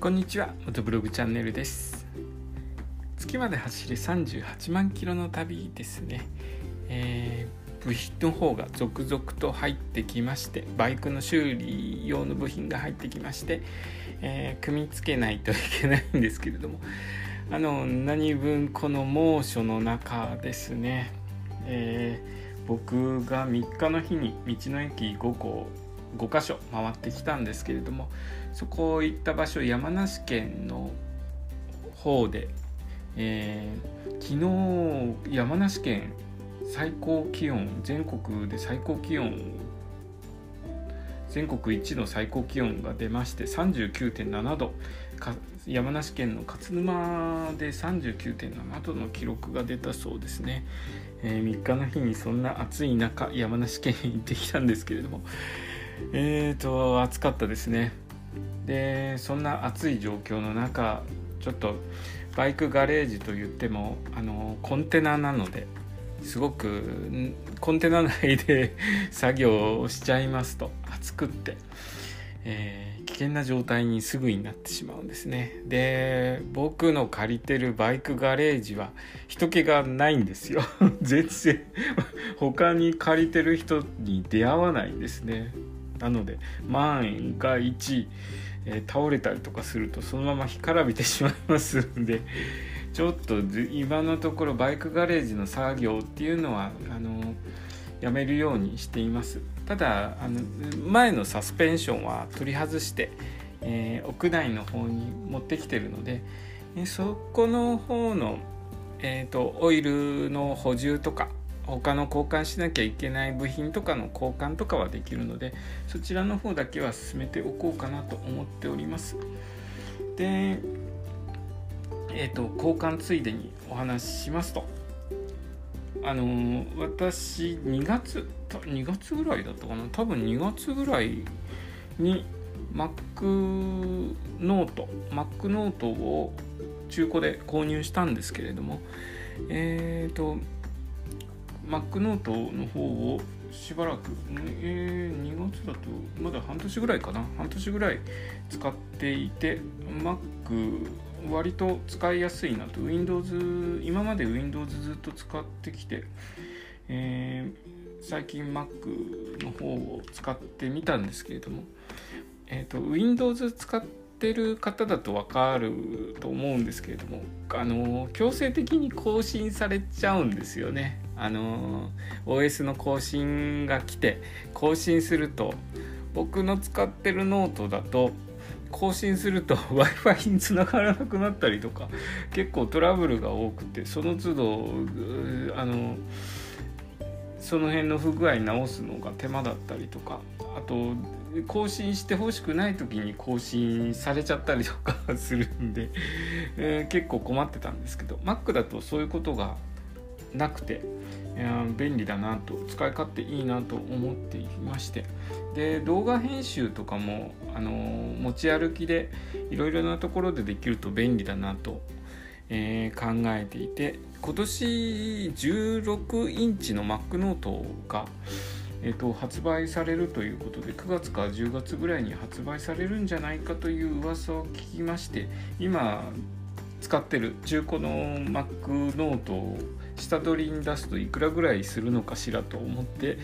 こんにちは元ブログチャンネルです。月まで走る38万キロの旅ですね、えー、部品の方が続々と入ってきましてバイクの修理用の部品が入ってきまして、えー、組み付けないといけないんですけれどもあの何分この猛暑の中ですね、えー、僕が3日の日に道の駅5個5箇所回ってきたんですけれどもそこ行った場所山梨県の方で、えー、昨日山梨県最高気温全国で最高気温全国一の最高気温が出まして39.7度山梨県の勝沼で39.7度の記録が出たそうですね、えー、3日の日にそんな暑い中山梨県へ行ってきたんですけれどもえーと暑かったですね。でそんな暑い状況の中ちょっとバイクガレージといってもあのコンテナなのですごくコンテナ内で 作業をしちゃいますと暑くって、えー、危険な状態にすぐになってしまうんですね。で僕の借りてるバイクガレージは人気がないんですよ。全然他に借りてる人に出会わないんですね。なので万が一、えー、倒れたりとかするとそのまま干からびてしまいますんで ちょっと今のところバイクガレージの作業っていうのはあのやめるようにしています。ただあの前のサスペンションは取り外して、えー、屋内の方に持ってきてるので、えー、そこの方の、えーとオイルの補充とか他の交換しなきゃいけない部品とかの交換とかはできるのでそちらの方だけは進めておこうかなと思っております。でえっ、ー、と交換ついでにお話ししますと。あのー、私2月2月ぐらいだったかな？多分2月ぐらいに Mac ノート Mac ノートを中古で購入したんですけれどもえっ、ー、と Mac ノートの方をしばらく、えー、2月だとまだ半年ぐらいかな。半年ぐらい使っていて Mac 割と使いやすいなと。Windows 今まで Windows ずっと使ってきて、えー、最近 Mac の方を使ってみたんですけれども、えーと、Windows 使ってる方だと分かると思うんですけれどもあの強制的に更新されちゃうんですよね。あの OS の更新が来て更新すると僕の使ってるノートだと更新すると w i f i につながらなくなったりとか結構トラブルが多くてその都度あのその辺の不具合直すのが手間だったりとかあと更新してほしくない時に更新されちゃったりとかするんで、えー、結構困ってたんですけど Mac だとそういうことがなくて便利だなと使い勝手いいなと思っていまして。で動画編集とかもあの持ち歩きでいろいろなところでできると便利だなと、えー、考えていて今年16インチの Mac ノートが、えーと、発売されるということで9月か10月ぐらいに発売されるんじゃないかという噂を聞きまして今使ってる中古の Mac ノートを下取りに出すといくらぐらいするのかしらと思って、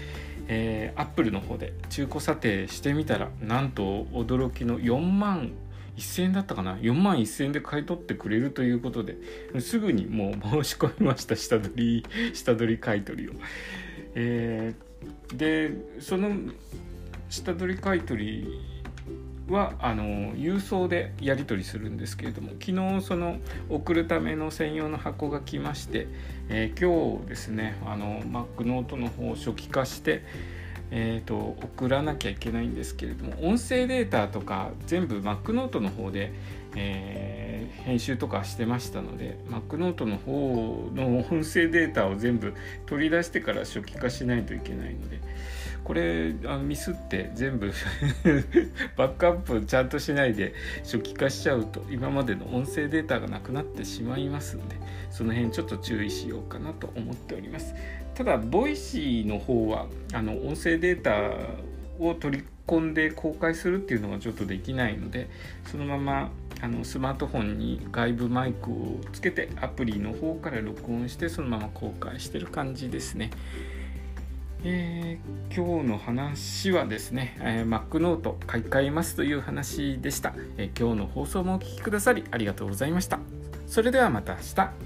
えー、アップルの方で中古査定してみたらなんと驚きの4万1000円だったかな4万1000円で買い取ってくれるということですぐにもう申し込みました下取り下取り買い取りを。えー、でその下取り買い取りはあの郵送でやり取りするんですけれども昨日その送るための専用の箱が来まして、えー、今日ですねあの Mac ノートの方を初期化して、えーと、送らなきゃいけないんですけれども音声データとか全部 Mac ノートの方で、えー、編集とかしてましたので Mac ノートの方の音声データを全部取り出してから初期化しないといけないので。これあのミスって全部 バックアップちゃんとしないで初期化しちゃうと今までの音声データがなくなってしまいますんでその辺ちょっと注意しようかなと思っておりますただボイシーの方はあの音声データを取りコンで公開するっていうのがちょっとできないのでそのままあのスマートフォンに外部マイクをつけてアプリの方から録音してそのまま公開してる感じですね。えー、今日の話はですね、えー、Mac ノート買い替えますという話でした、えー、今日の放送もお聴きくださりありがとうございました。それではまた明日。